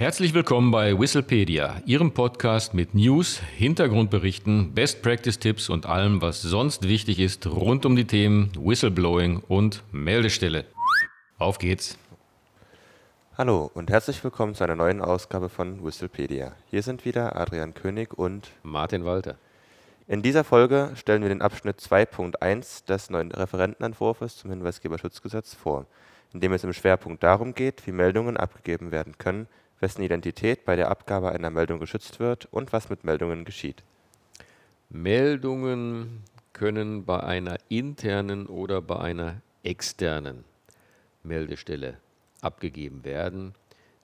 Herzlich willkommen bei Whistlepedia, Ihrem Podcast mit News, Hintergrundberichten, Best Practice Tipps und allem, was sonst wichtig ist rund um die Themen Whistleblowing und Meldestelle. Auf geht's! Hallo und herzlich willkommen zu einer neuen Ausgabe von Whistlepedia. Hier sind wieder Adrian König und Martin Walter. In dieser Folge stellen wir den Abschnitt 2.1 des neuen Referentenentwurfs zum Hinweisgeberschutzgesetz vor, in dem es im Schwerpunkt darum geht, wie Meldungen abgegeben werden können, wessen Identität bei der Abgabe einer Meldung geschützt wird und was mit Meldungen geschieht. Meldungen können bei einer internen oder bei einer externen Meldestelle abgegeben werden.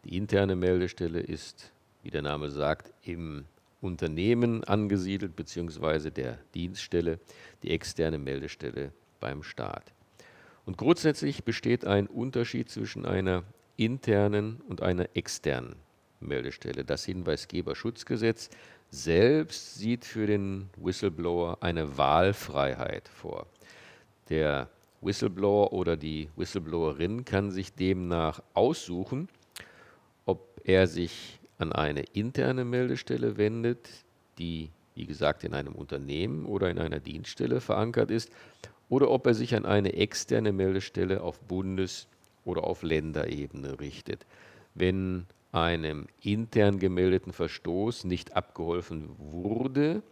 Die interne Meldestelle ist, wie der Name sagt, im Unternehmen angesiedelt bzw. der Dienststelle, die externe Meldestelle beim Staat. Und grundsätzlich besteht ein Unterschied zwischen einer internen und einer externen Meldestelle. Das Hinweisgeberschutzgesetz selbst sieht für den Whistleblower eine Wahlfreiheit vor. Der Whistleblower oder die Whistleblowerin kann sich demnach aussuchen, ob er sich an eine interne Meldestelle wendet, die, wie gesagt, in einem Unternehmen oder in einer Dienststelle verankert ist, oder ob er sich an eine externe Meldestelle auf Bundes- oder auf Länderebene richtet. Wenn einem intern gemeldeten Verstoß nicht abgeholfen wurde,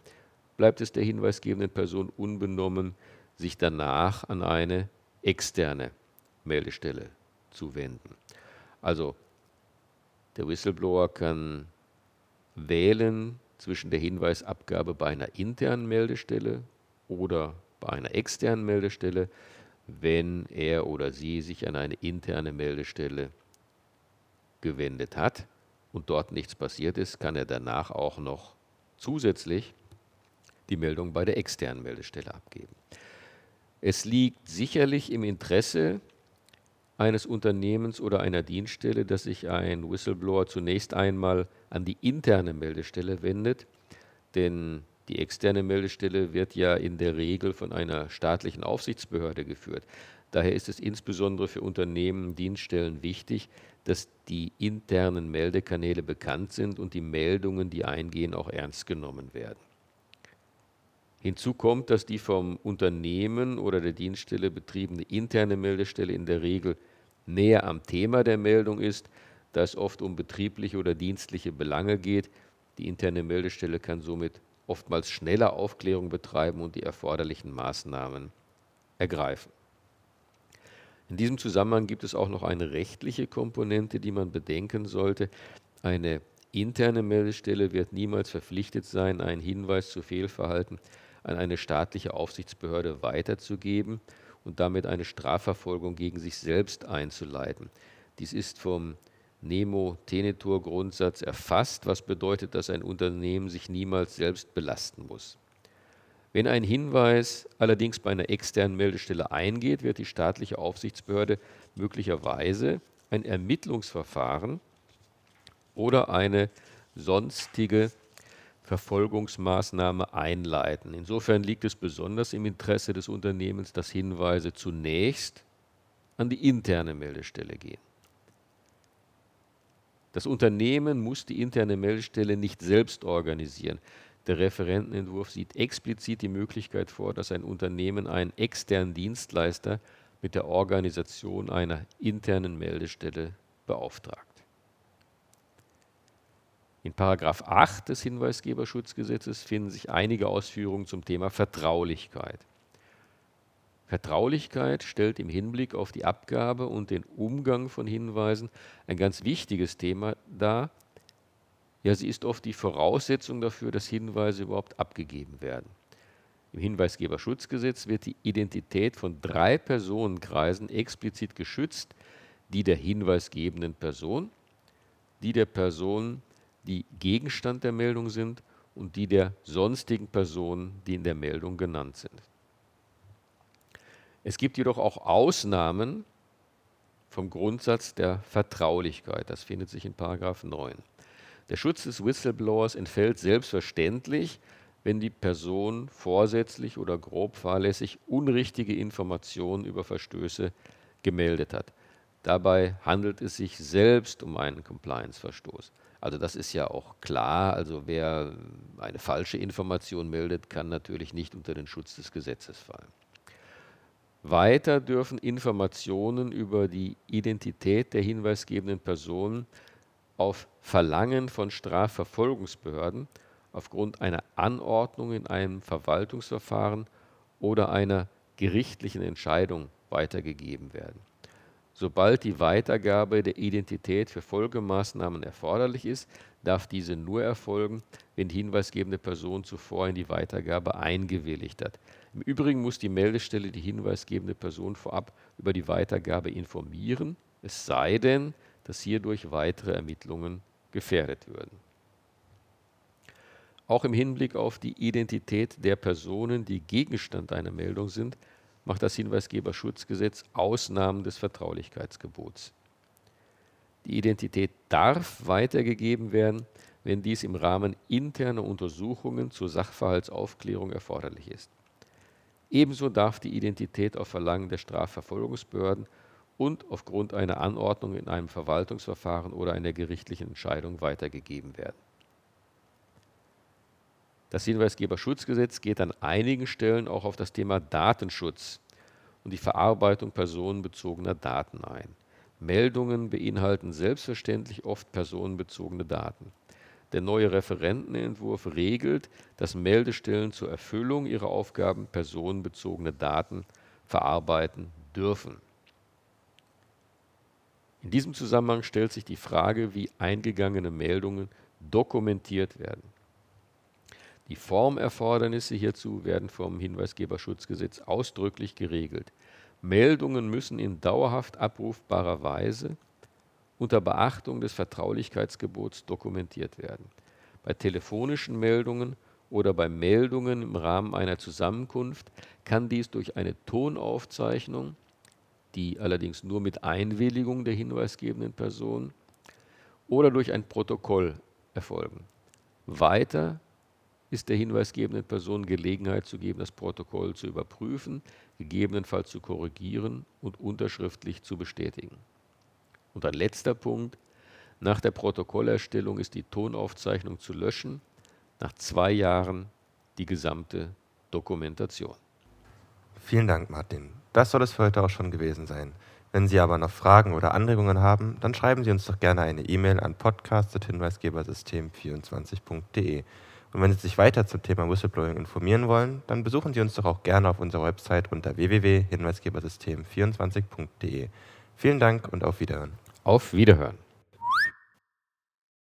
bleibt es der hinweisgebenden Person unbenommen, sich danach an eine externe Meldestelle zu wenden. Also der Whistleblower kann wählen zwischen der Hinweisabgabe bei einer internen Meldestelle oder bei einer externen Meldestelle wenn er oder sie sich an eine interne Meldestelle gewendet hat und dort nichts passiert ist, kann er danach auch noch zusätzlich die Meldung bei der externen Meldestelle abgeben. Es liegt sicherlich im Interesse eines Unternehmens oder einer Dienststelle, dass sich ein Whistleblower zunächst einmal an die interne Meldestelle wendet, denn die externe Meldestelle wird ja in der Regel von einer staatlichen Aufsichtsbehörde geführt. Daher ist es insbesondere für Unternehmen, Dienststellen wichtig, dass die internen Meldekanäle bekannt sind und die Meldungen, die eingehen, auch ernst genommen werden. Hinzu kommt, dass die vom Unternehmen oder der Dienststelle betriebene interne Meldestelle in der Regel näher am Thema der Meldung ist, da es oft um betriebliche oder dienstliche Belange geht. Die interne Meldestelle kann somit oftmals schneller Aufklärung betreiben und die erforderlichen Maßnahmen ergreifen. In diesem Zusammenhang gibt es auch noch eine rechtliche Komponente, die man bedenken sollte. Eine interne Meldestelle wird niemals verpflichtet sein, einen Hinweis zu Fehlverhalten an eine staatliche Aufsichtsbehörde weiterzugeben und damit eine Strafverfolgung gegen sich selbst einzuleiten. Dies ist vom Nemo-Tenetur-Grundsatz erfasst, was bedeutet, dass ein Unternehmen sich niemals selbst belasten muss. Wenn ein Hinweis allerdings bei einer externen Meldestelle eingeht, wird die staatliche Aufsichtsbehörde möglicherweise ein Ermittlungsverfahren oder eine sonstige Verfolgungsmaßnahme einleiten. Insofern liegt es besonders im Interesse des Unternehmens, dass Hinweise zunächst an die interne Meldestelle gehen. Das Unternehmen muss die interne Meldestelle nicht selbst organisieren. Der Referentenentwurf sieht explizit die Möglichkeit vor, dass ein Unternehmen einen externen Dienstleister mit der Organisation einer internen Meldestelle beauftragt. In Paragraph 8 des Hinweisgeberschutzgesetzes finden sich einige Ausführungen zum Thema Vertraulichkeit. Vertraulichkeit stellt im Hinblick auf die Abgabe und den Umgang von Hinweisen ein ganz wichtiges Thema dar. Ja, sie ist oft die Voraussetzung dafür, dass Hinweise überhaupt abgegeben werden. Im Hinweisgeberschutzgesetz wird die Identität von drei Personenkreisen explizit geschützt, die der hinweisgebenden Person, die der Person, die Gegenstand der Meldung sind und die der sonstigen Personen, die in der Meldung genannt sind. Es gibt jedoch auch Ausnahmen vom Grundsatz der Vertraulichkeit. Das findet sich in Paragraph 9. Der Schutz des Whistleblowers entfällt selbstverständlich, wenn die Person vorsätzlich oder grob fahrlässig unrichtige Informationen über Verstöße gemeldet hat. Dabei handelt es sich selbst um einen Compliance-Verstoß. Also das ist ja auch klar. Also wer eine falsche Information meldet, kann natürlich nicht unter den Schutz des Gesetzes fallen. Weiter dürfen Informationen über die Identität der hinweisgebenden Personen auf Verlangen von Strafverfolgungsbehörden aufgrund einer Anordnung in einem Verwaltungsverfahren oder einer gerichtlichen Entscheidung weitergegeben werden. Sobald die Weitergabe der Identität für Folgemaßnahmen erforderlich ist, darf diese nur erfolgen, wenn die hinweisgebende Person zuvor in die Weitergabe eingewilligt hat. Im Übrigen muss die Meldestelle die hinweisgebende Person vorab über die Weitergabe informieren, es sei denn, dass hierdurch weitere Ermittlungen gefährdet würden. Auch im Hinblick auf die Identität der Personen, die Gegenstand einer Meldung sind, macht das Hinweisgeberschutzgesetz Ausnahmen des Vertraulichkeitsgebots. Die Identität darf weitergegeben werden, wenn dies im Rahmen interner Untersuchungen zur Sachverhaltsaufklärung erforderlich ist. Ebenso darf die Identität auf Verlangen der Strafverfolgungsbehörden und aufgrund einer Anordnung in einem Verwaltungsverfahren oder einer gerichtlichen Entscheidung weitergegeben werden. Das Hinweisgeberschutzgesetz geht an einigen Stellen auch auf das Thema Datenschutz und die Verarbeitung personenbezogener Daten ein. Meldungen beinhalten selbstverständlich oft personenbezogene Daten. Der neue Referentenentwurf regelt, dass Meldestellen zur Erfüllung ihrer Aufgaben personenbezogene Daten verarbeiten dürfen. In diesem Zusammenhang stellt sich die Frage, wie eingegangene Meldungen dokumentiert werden. Die Formerfordernisse hierzu werden vom Hinweisgeberschutzgesetz ausdrücklich geregelt. Meldungen müssen in dauerhaft abrufbarer Weise unter Beachtung des Vertraulichkeitsgebots dokumentiert werden. Bei telefonischen Meldungen oder bei Meldungen im Rahmen einer Zusammenkunft kann dies durch eine Tonaufzeichnung, die allerdings nur mit Einwilligung der hinweisgebenden Person oder durch ein Protokoll erfolgen. Weiter ist der hinweisgebenden Person Gelegenheit zu geben, das Protokoll zu überprüfen, gegebenenfalls zu korrigieren und unterschriftlich zu bestätigen. Und ein letzter Punkt. Nach der Protokollerstellung ist die Tonaufzeichnung zu löschen, nach zwei Jahren die gesamte Dokumentation. Vielen Dank, Martin. Das soll es für heute auch schon gewesen sein. Wenn Sie aber noch Fragen oder Anregungen haben, dann schreiben Sie uns doch gerne eine E-Mail an podcast.hinweisgebersystem24.de. Und wenn Sie sich weiter zum Thema Whistleblowing informieren wollen, dann besuchen Sie uns doch auch gerne auf unserer Website unter www.hinweisgebersystem24.de. Vielen Dank und auf Wiederhören. Auf Wiederhören.